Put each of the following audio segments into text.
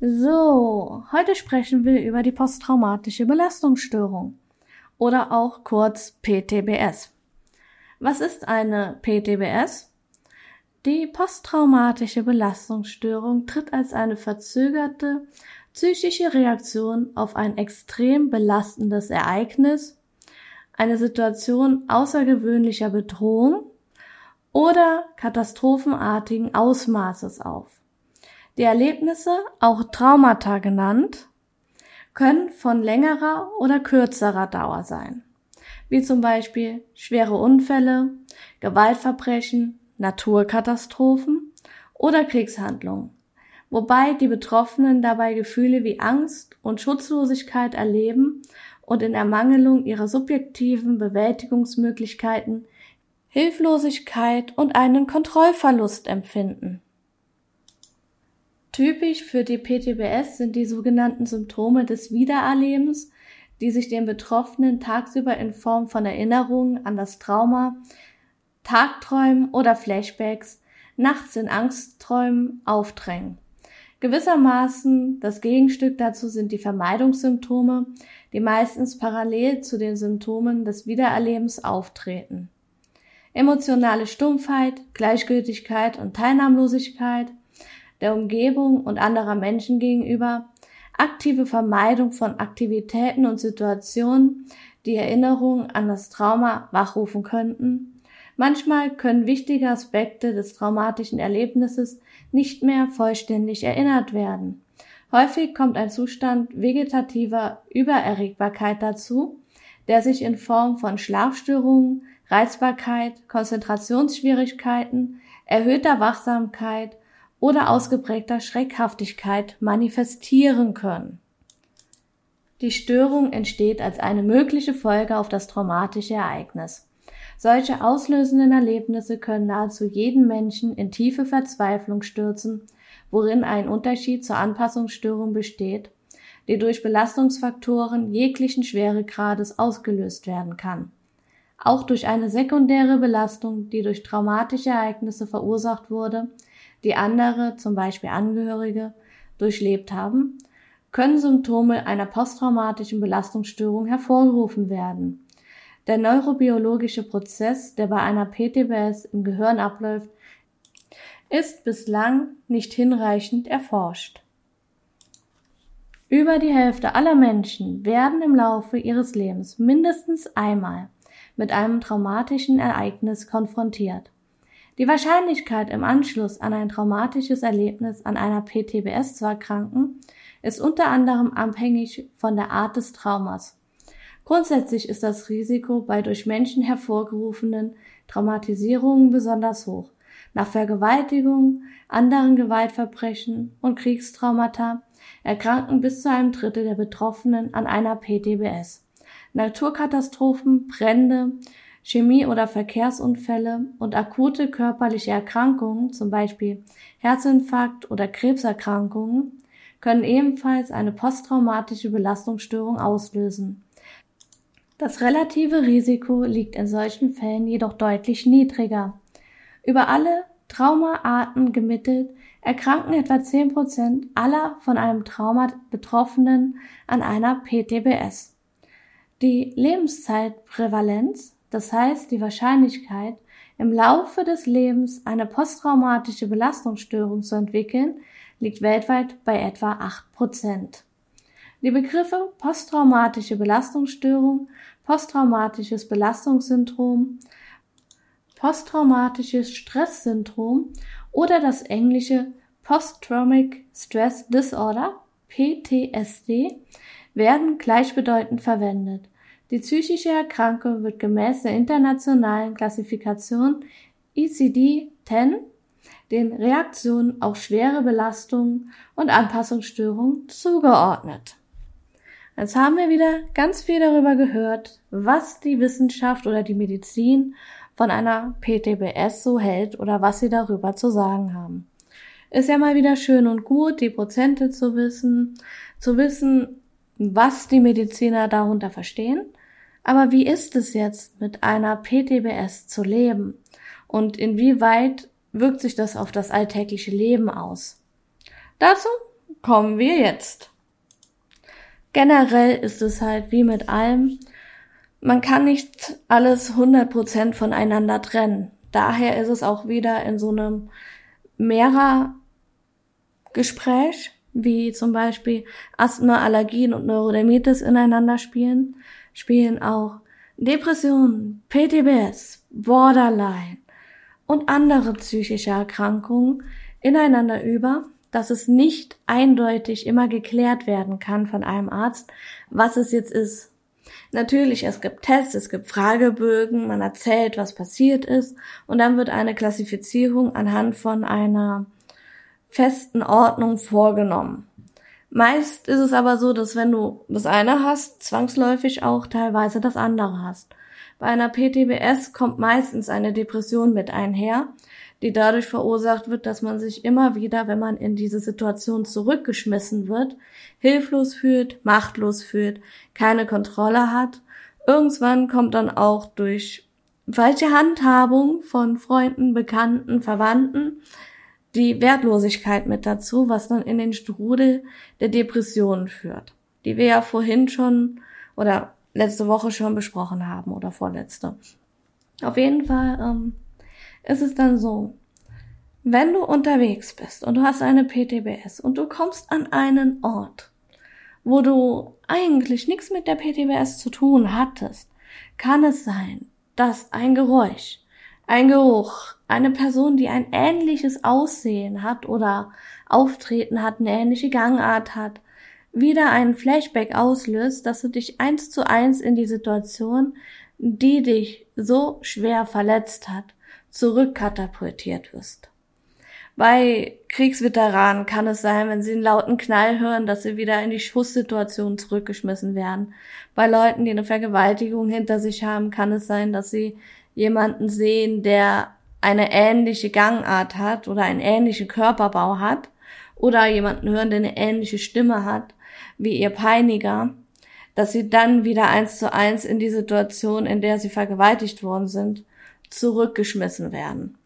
So, heute sprechen wir über die posttraumatische Belastungsstörung oder auch kurz PTBS. Was ist eine PTBS? Die posttraumatische Belastungsstörung tritt als eine verzögerte psychische Reaktion auf ein extrem belastendes Ereignis, eine Situation außergewöhnlicher Bedrohung oder katastrophenartigen Ausmaßes auf. Die Erlebnisse, auch Traumata genannt, können von längerer oder kürzerer Dauer sein, wie zum Beispiel schwere Unfälle, Gewaltverbrechen, Naturkatastrophen oder Kriegshandlungen, wobei die Betroffenen dabei Gefühle wie Angst und Schutzlosigkeit erleben und in Ermangelung ihrer subjektiven Bewältigungsmöglichkeiten Hilflosigkeit und einen Kontrollverlust empfinden. Typisch für die PTBS sind die sogenannten Symptome des Wiedererlebens, die sich den Betroffenen tagsüber in Form von Erinnerungen an das Trauma, Tagträumen oder Flashbacks, nachts in Angstträumen aufdrängen. Gewissermaßen das Gegenstück dazu sind die Vermeidungssymptome, die meistens parallel zu den Symptomen des Wiedererlebens auftreten. Emotionale Stumpfheit, Gleichgültigkeit und Teilnahmlosigkeit, der Umgebung und anderer Menschen gegenüber, aktive Vermeidung von Aktivitäten und Situationen, die Erinnerungen an das Trauma wachrufen könnten. Manchmal können wichtige Aspekte des traumatischen Erlebnisses nicht mehr vollständig erinnert werden. Häufig kommt ein Zustand vegetativer Übererregbarkeit dazu, der sich in Form von Schlafstörungen, Reizbarkeit, Konzentrationsschwierigkeiten, erhöhter Wachsamkeit oder ausgeprägter Schreckhaftigkeit manifestieren können. Die Störung entsteht als eine mögliche Folge auf das traumatische Ereignis. Solche auslösenden Erlebnisse können nahezu jeden Menschen in tiefe Verzweiflung stürzen, worin ein Unterschied zur Anpassungsstörung besteht, die durch Belastungsfaktoren jeglichen Schweregrades ausgelöst werden kann. Auch durch eine sekundäre Belastung, die durch traumatische Ereignisse verursacht wurde, die andere, zum Beispiel Angehörige, durchlebt haben, können Symptome einer posttraumatischen Belastungsstörung hervorgerufen werden. Der neurobiologische Prozess, der bei einer PTBS im Gehirn abläuft, ist bislang nicht hinreichend erforscht. Über die Hälfte aller Menschen werden im Laufe ihres Lebens mindestens einmal mit einem traumatischen Ereignis konfrontiert. Die Wahrscheinlichkeit, im Anschluss an ein traumatisches Erlebnis an einer PTBS zu erkranken, ist unter anderem abhängig von der Art des Traumas. Grundsätzlich ist das Risiko bei durch Menschen hervorgerufenen Traumatisierungen besonders hoch. Nach Vergewaltigung, anderen Gewaltverbrechen und Kriegstraumata erkranken bis zu einem Drittel der Betroffenen an einer PTBS. Naturkatastrophen, Brände, Chemie- oder Verkehrsunfälle und akute körperliche Erkrankungen, zum Beispiel Herzinfarkt oder Krebserkrankungen, können ebenfalls eine posttraumatische Belastungsstörung auslösen. Das relative Risiko liegt in solchen Fällen jedoch deutlich niedriger. Über alle Traumaarten gemittelt erkranken etwa 10 Prozent aller von einem Trauma Betroffenen an einer PTBS. Die Lebenszeitprävalenz das heißt, die Wahrscheinlichkeit, im Laufe des Lebens eine posttraumatische Belastungsstörung zu entwickeln, liegt weltweit bei etwa 8%. Die Begriffe posttraumatische Belastungsstörung, posttraumatisches Belastungssyndrom, posttraumatisches Stresssyndrom oder das englische Post-Traumatic Stress Disorder PTSD werden gleichbedeutend verwendet. Die psychische Erkrankung wird gemäß der internationalen Klassifikation ICD-10 den Reaktionen auf schwere Belastungen und Anpassungsstörungen zugeordnet. Jetzt haben wir wieder ganz viel darüber gehört, was die Wissenschaft oder die Medizin von einer PTBS so hält oder was sie darüber zu sagen haben. Ist ja mal wieder schön und gut, die Prozente zu wissen, zu wissen, was die Mediziner darunter verstehen. Aber wie ist es jetzt, mit einer PTBS zu leben? Und inwieweit wirkt sich das auf das alltägliche Leben aus? Dazu kommen wir jetzt. Generell ist es halt wie mit allem, man kann nicht alles 100% voneinander trennen. Daher ist es auch wieder in so einem mehrer Gespräch, wie zum Beispiel Asthma, Allergien und Neurodermitis ineinander spielen, spielen auch Depressionen, PTBS, Borderline und andere psychische Erkrankungen ineinander über, dass es nicht eindeutig immer geklärt werden kann von einem Arzt, was es jetzt ist. Natürlich, es gibt Tests, es gibt Fragebögen, man erzählt, was passiert ist und dann wird eine Klassifizierung anhand von einer festen Ordnung vorgenommen. Meist ist es aber so, dass wenn du das eine hast, zwangsläufig auch teilweise das andere hast. Bei einer PTBS kommt meistens eine Depression mit einher, die dadurch verursacht wird, dass man sich immer wieder, wenn man in diese Situation zurückgeschmissen wird, hilflos fühlt, machtlos fühlt, keine Kontrolle hat. Irgendwann kommt dann auch durch falsche Handhabung von Freunden, Bekannten, Verwandten die Wertlosigkeit mit dazu, was dann in den Strudel der Depressionen führt, die wir ja vorhin schon oder letzte Woche schon besprochen haben oder vorletzte. Auf jeden Fall ähm, ist es dann so, wenn du unterwegs bist und du hast eine PTBS und du kommst an einen Ort, wo du eigentlich nichts mit der PTBS zu tun hattest, kann es sein, dass ein Geräusch, ein Geruch, eine Person, die ein ähnliches Aussehen hat oder Auftreten hat, eine ähnliche Gangart hat, wieder einen Flashback auslöst, dass du dich eins zu eins in die Situation, die dich so schwer verletzt hat, zurückkatapultiert wirst. Bei Kriegsveteranen kann es sein, wenn sie einen lauten Knall hören, dass sie wieder in die Schusssituation zurückgeschmissen werden. Bei Leuten, die eine Vergewaltigung hinter sich haben, kann es sein, dass sie jemanden sehen, der eine ähnliche Gangart hat oder einen ähnlichen Körperbau hat oder jemanden hören, der eine ähnliche Stimme hat wie ihr Peiniger, dass sie dann wieder eins zu eins in die Situation, in der sie vergewaltigt worden sind, zurückgeschmissen werden.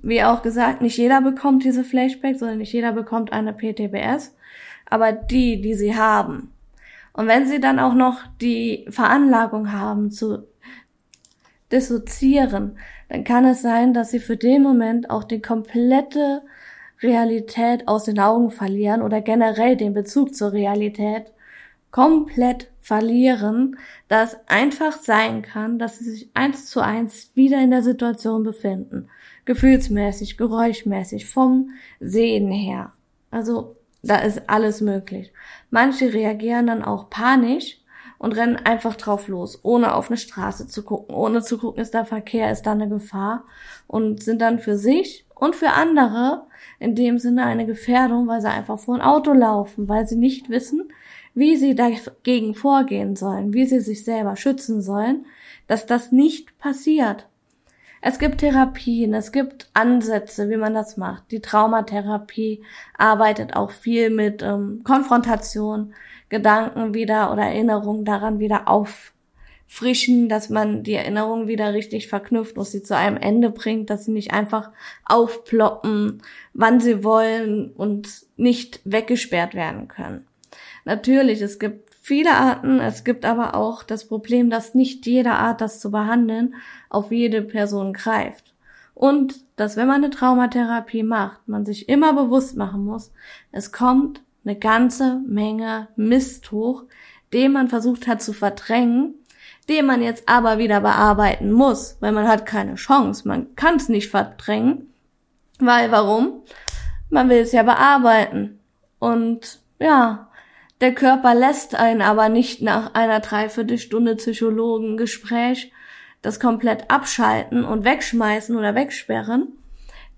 Wie auch gesagt, nicht jeder bekommt diese Flashbacks, sondern nicht jeder bekommt eine PTBS, aber die, die sie haben. Und wenn sie dann auch noch die Veranlagung haben zu dissoziieren, dann kann es sein, dass sie für den Moment auch die komplette Realität aus den Augen verlieren oder generell den Bezug zur Realität komplett verlieren, dass einfach sein kann, dass sie sich eins zu eins wieder in der Situation befinden. Gefühlsmäßig, geräuschmäßig, vom Sehen her. Also da ist alles möglich. Manche reagieren dann auch panisch und rennen einfach drauf los, ohne auf eine Straße zu gucken, ohne zu gucken, ist da Verkehr, ist da eine Gefahr und sind dann für sich und für andere in dem Sinne eine Gefährdung, weil sie einfach vor ein Auto laufen, weil sie nicht wissen, wie sie dagegen vorgehen sollen, wie sie sich selber schützen sollen, dass das nicht passiert. Es gibt Therapien, es gibt Ansätze, wie man das macht. Die Traumatherapie arbeitet auch viel mit ähm, Konfrontation, Gedanken wieder oder Erinnerungen daran wieder auffrischen, dass man die Erinnerungen wieder richtig verknüpft und sie zu einem Ende bringt, dass sie nicht einfach aufploppen, wann sie wollen und nicht weggesperrt werden können. Natürlich, es gibt viele Arten, es gibt aber auch das Problem, dass nicht jede Art, das zu behandeln, auf jede Person greift. Und dass wenn man eine Traumatherapie macht, man sich immer bewusst machen muss, es kommt eine ganze Menge Mist hoch, den man versucht hat zu verdrängen, den man jetzt aber wieder bearbeiten muss, weil man hat keine Chance, man kann es nicht verdrängen, weil warum? Man will es ja bearbeiten. Und ja, der Körper lässt einen aber nicht nach einer Dreiviertelstunde Psychologengespräch das komplett abschalten und wegschmeißen oder wegsperren.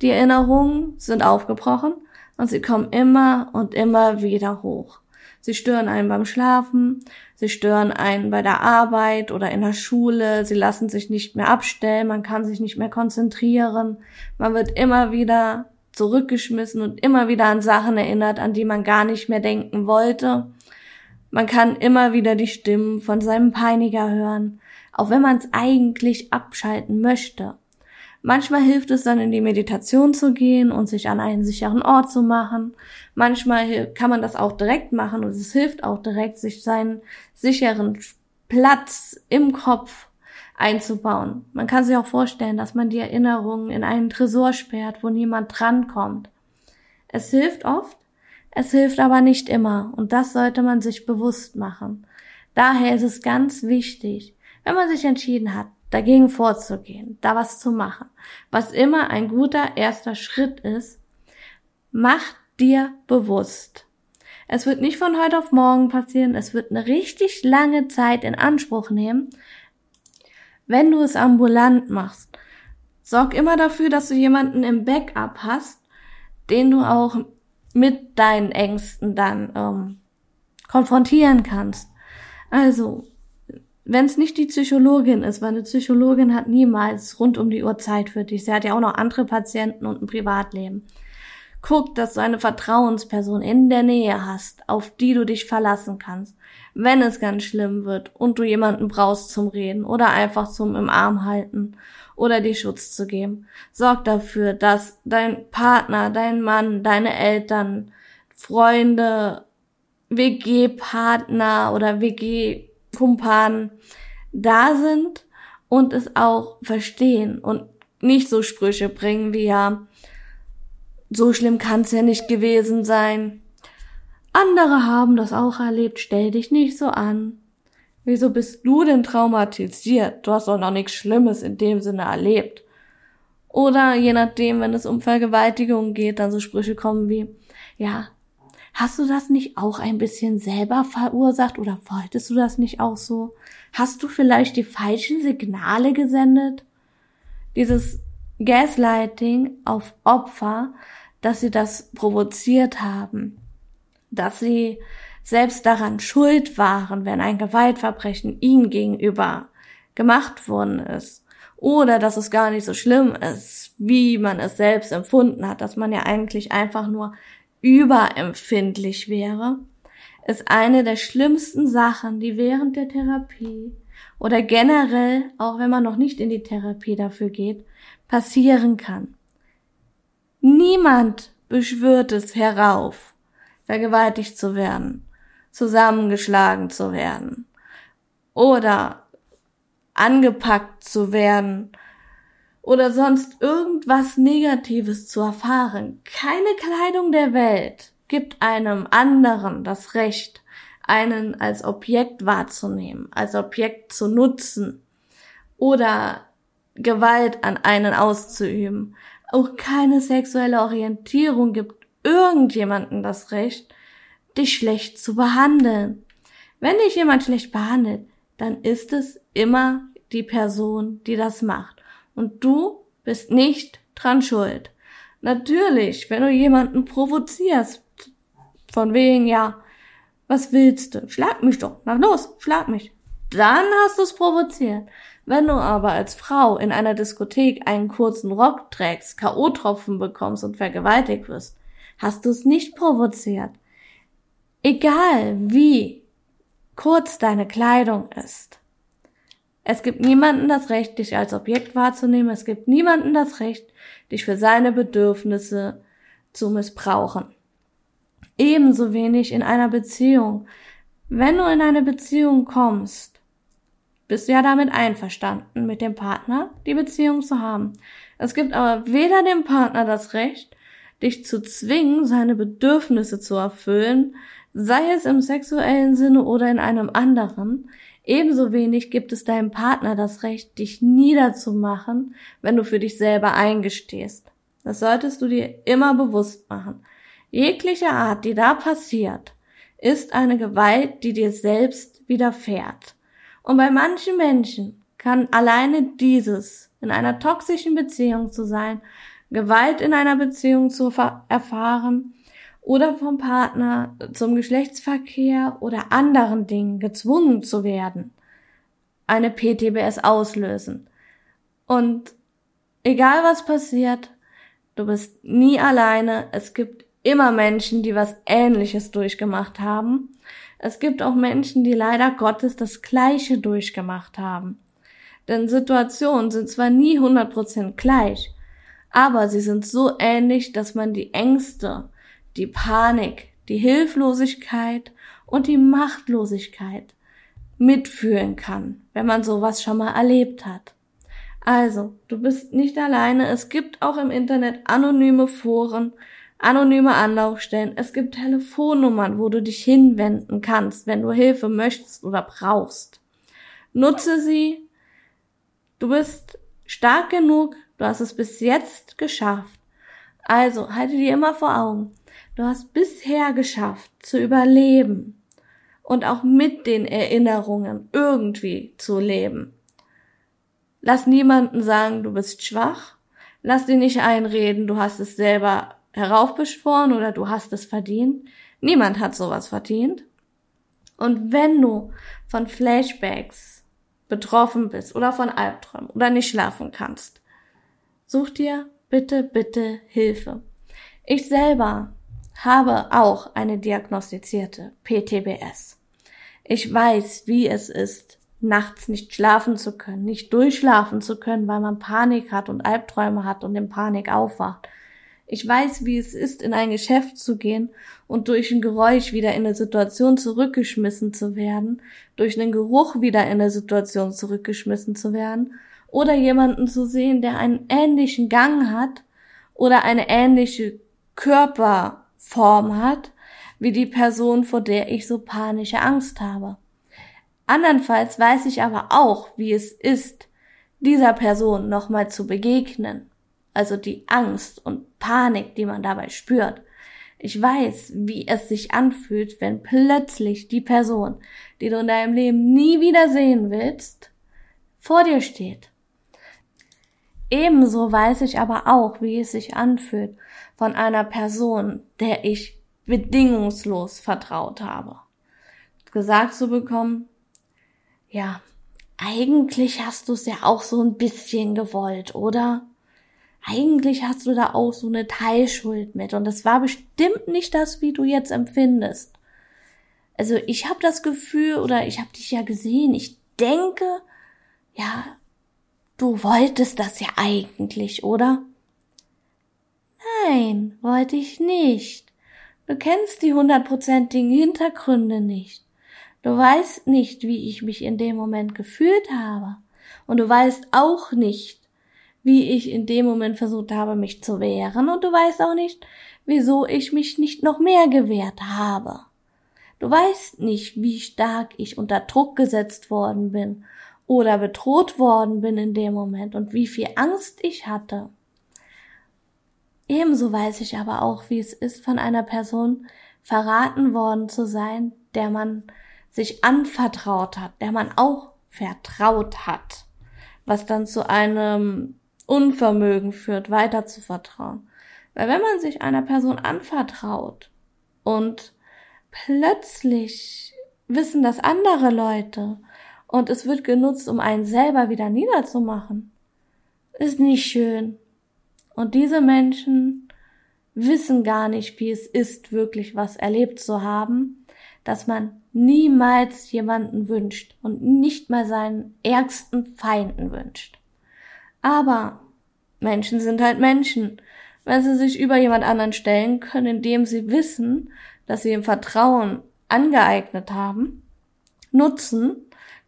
Die Erinnerungen sind aufgebrochen und sie kommen immer und immer wieder hoch. Sie stören einen beim Schlafen, sie stören einen bei der Arbeit oder in der Schule, sie lassen sich nicht mehr abstellen, man kann sich nicht mehr konzentrieren, man wird immer wieder zurückgeschmissen und immer wieder an Sachen erinnert, an die man gar nicht mehr denken wollte. Man kann immer wieder die Stimmen von seinem Peiniger hören, auch wenn man es eigentlich abschalten möchte. Manchmal hilft es dann in die Meditation zu gehen und sich an einen sicheren Ort zu machen. Manchmal kann man das auch direkt machen und es hilft auch direkt, sich seinen sicheren Platz im Kopf einzubauen. Man kann sich auch vorstellen, dass man die Erinnerungen in einen Tresor sperrt, wo niemand drankommt. Es hilft oft, es hilft aber nicht immer und das sollte man sich bewusst machen. Daher ist es ganz wichtig, wenn man sich entschieden hat, dagegen vorzugehen, da was zu machen, was immer ein guter erster Schritt ist, mach dir bewusst. Es wird nicht von heute auf morgen passieren, es wird eine richtig lange Zeit in Anspruch nehmen, wenn du es ambulant machst. Sorg immer dafür, dass du jemanden im Backup hast, den du auch mit deinen Ängsten dann ähm, konfrontieren kannst. Also, wenn es nicht die Psychologin ist, weil eine Psychologin hat niemals rund um die Uhr Zeit für dich. Sie hat ja auch noch andere Patienten und ein Privatleben. Guck, dass du eine Vertrauensperson in der Nähe hast, auf die du dich verlassen kannst, wenn es ganz schlimm wird und du jemanden brauchst zum Reden oder einfach zum im Arm halten oder dir Schutz zu geben. Sorg dafür, dass dein Partner, dein Mann, deine Eltern, Freunde, WG-Partner oder WG-Kumpan da sind und es auch verstehen und nicht so Sprüche bringen wie ja, so schlimm kann's ja nicht gewesen sein. Andere haben das auch erlebt, stell dich nicht so an. Wieso bist du denn traumatisiert? Du hast doch noch nichts Schlimmes in dem Sinne erlebt. Oder je nachdem, wenn es um Vergewaltigung geht, dann so Sprüche kommen wie, ja, Hast du das nicht auch ein bisschen selber verursacht oder wolltest du das nicht auch so? Hast du vielleicht die falschen Signale gesendet? Dieses Gaslighting auf Opfer, dass sie das provoziert haben, dass sie selbst daran schuld waren, wenn ein Gewaltverbrechen ihnen gegenüber gemacht worden ist. Oder dass es gar nicht so schlimm ist, wie man es selbst empfunden hat, dass man ja eigentlich einfach nur überempfindlich wäre, ist eine der schlimmsten Sachen, die während der Therapie oder generell, auch wenn man noch nicht in die Therapie dafür geht, passieren kann. Niemand beschwört es herauf, vergewaltigt zu werden, zusammengeschlagen zu werden oder angepackt zu werden oder sonst irgendwas Negatives zu erfahren. Keine Kleidung der Welt gibt einem anderen das Recht, einen als Objekt wahrzunehmen, als Objekt zu nutzen oder Gewalt an einen auszuüben. Auch keine sexuelle Orientierung gibt irgendjemanden das Recht, dich schlecht zu behandeln. Wenn dich jemand schlecht behandelt, dann ist es immer die Person, die das macht. Und du bist nicht dran schuld. Natürlich, wenn du jemanden provozierst, von wegen, ja, was willst du? Schlag mich doch. Na los, schlag mich. Dann hast du es provoziert. Wenn du aber als Frau in einer Diskothek einen kurzen Rock trägst, K.O.-Tropfen bekommst und vergewaltigt wirst, hast du es nicht provoziert. Egal wie kurz deine Kleidung ist. Es gibt niemanden das Recht, dich als Objekt wahrzunehmen. Es gibt niemanden das Recht, dich für seine Bedürfnisse zu missbrauchen. Ebenso wenig in einer Beziehung. Wenn du in eine Beziehung kommst, bist du ja damit einverstanden, mit dem Partner die Beziehung zu haben. Es gibt aber weder dem Partner das Recht, dich zu zwingen, seine Bedürfnisse zu erfüllen, sei es im sexuellen Sinne oder in einem anderen, Ebenso wenig gibt es deinem Partner das Recht, dich niederzumachen, wenn du für dich selber eingestehst. Das solltest du dir immer bewusst machen. Jegliche Art, die da passiert, ist eine Gewalt, die dir selbst widerfährt. Und bei manchen Menschen kann alleine dieses, in einer toxischen Beziehung zu sein, Gewalt in einer Beziehung zu erfahren, oder vom Partner zum Geschlechtsverkehr oder anderen Dingen gezwungen zu werden, eine PTBS auslösen. Und egal was passiert, du bist nie alleine. Es gibt immer Menschen, die was Ähnliches durchgemacht haben. Es gibt auch Menschen, die leider Gottes das Gleiche durchgemacht haben. Denn Situationen sind zwar nie 100% gleich, aber sie sind so ähnlich, dass man die Ängste, die Panik, die Hilflosigkeit und die Machtlosigkeit mitfühlen kann, wenn man sowas schon mal erlebt hat. Also, du bist nicht alleine. Es gibt auch im Internet anonyme Foren, anonyme Anlaufstellen. Es gibt Telefonnummern, wo du dich hinwenden kannst, wenn du Hilfe möchtest oder brauchst. Nutze sie. Du bist stark genug. Du hast es bis jetzt geschafft. Also, halte dir immer vor Augen. Du hast bisher geschafft zu überleben und auch mit den Erinnerungen irgendwie zu leben. Lass niemanden sagen, du bist schwach. Lass dir nicht einreden, du hast es selber heraufbeschworen oder du hast es verdient. Niemand hat sowas verdient. Und wenn du von Flashbacks betroffen bist oder von Albträumen oder nicht schlafen kannst, such dir bitte, bitte Hilfe. Ich selber habe auch eine diagnostizierte PTBS. Ich weiß, wie es ist, nachts nicht schlafen zu können, nicht durchschlafen zu können, weil man Panik hat und Albträume hat und in Panik aufwacht. Ich weiß, wie es ist, in ein Geschäft zu gehen und durch ein Geräusch wieder in eine Situation zurückgeschmissen zu werden, durch einen Geruch wieder in eine Situation zurückgeschmissen zu werden oder jemanden zu sehen, der einen ähnlichen Gang hat oder eine ähnliche Körperform hat, wie die Person, vor der ich so panische Angst habe. Andernfalls weiß ich aber auch, wie es ist, dieser Person nochmal zu begegnen. Also die Angst und Panik, die man dabei spürt. Ich weiß, wie es sich anfühlt, wenn plötzlich die Person, die du in deinem Leben nie wieder sehen willst, vor dir steht. Ebenso weiß ich aber auch, wie es sich anfühlt, von einer Person, der ich bedingungslos vertraut habe. Gesagt zu bekommen, ja, eigentlich hast du es ja auch so ein bisschen gewollt, oder? Eigentlich hast du da auch so eine Teilschuld mit und das war bestimmt nicht das, wie du jetzt empfindest. Also ich habe das Gefühl oder ich habe dich ja gesehen, ich denke, ja, du wolltest das ja eigentlich, oder? Nein, wollte ich nicht. Du kennst die hundertprozentigen Hintergründe nicht. Du weißt nicht, wie ich mich in dem Moment gefühlt habe. Und du weißt auch nicht, wie ich in dem Moment versucht habe, mich zu wehren. Und du weißt auch nicht, wieso ich mich nicht noch mehr gewehrt habe. Du weißt nicht, wie stark ich unter Druck gesetzt worden bin oder bedroht worden bin in dem Moment und wie viel Angst ich hatte. Ebenso weiß ich aber auch, wie es ist, von einer Person verraten worden zu sein, der man sich anvertraut hat, der man auch vertraut hat, was dann zu einem Unvermögen führt, weiter zu vertrauen. Weil wenn man sich einer Person anvertraut und plötzlich wissen das andere Leute und es wird genutzt, um einen selber wieder niederzumachen, ist nicht schön. Und diese Menschen wissen gar nicht, wie es ist, wirklich was erlebt zu haben, dass man niemals jemanden wünscht und nicht mal seinen ärgsten Feinden wünscht. Aber Menschen sind halt Menschen. Wenn sie sich über jemand anderen stellen können, indem sie wissen, dass sie im Vertrauen angeeignet haben, nutzen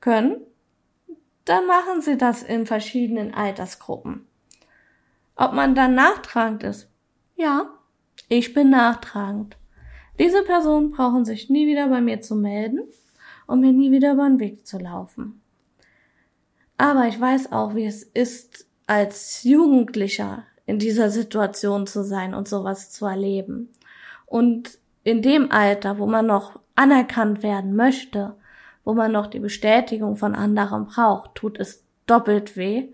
können, dann machen sie das in verschiedenen Altersgruppen. Ob man dann nachtragend ist? Ja, ich bin nachtragend. Diese Personen brauchen sich nie wieder bei mir zu melden und mir nie wieder über den Weg zu laufen. Aber ich weiß auch, wie es ist, als Jugendlicher in dieser Situation zu sein und sowas zu erleben. Und in dem Alter, wo man noch anerkannt werden möchte, wo man noch die Bestätigung von anderen braucht, tut es doppelt weh,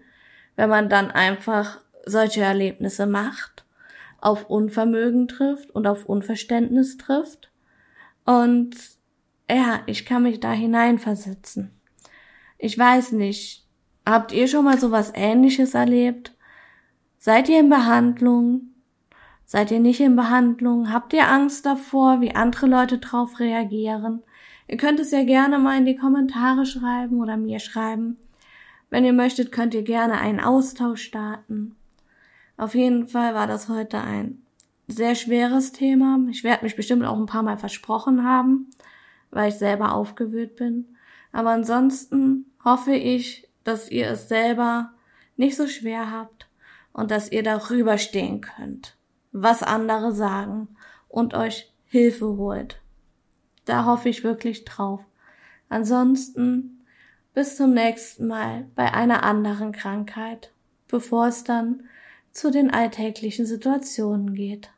wenn man dann einfach solche Erlebnisse macht, auf Unvermögen trifft und auf Unverständnis trifft. Und ja, ich kann mich da hineinversetzen. Ich weiß nicht, habt ihr schon mal sowas ähnliches erlebt? Seid ihr in Behandlung? Seid ihr nicht in Behandlung? Habt ihr Angst davor, wie andere Leute drauf reagieren? Ihr könnt es ja gerne mal in die Kommentare schreiben oder mir schreiben, Wenn ihr möchtet, könnt ihr gerne einen Austausch starten. Auf jeden Fall war das heute ein sehr schweres Thema. Ich werde mich bestimmt auch ein paar Mal versprochen haben, weil ich selber aufgewühlt bin. Aber ansonsten hoffe ich, dass ihr es selber nicht so schwer habt und dass ihr darüber stehen könnt, was andere sagen und euch Hilfe holt. Da hoffe ich wirklich drauf. Ansonsten bis zum nächsten Mal bei einer anderen Krankheit, bevor es dann zu den alltäglichen Situationen geht.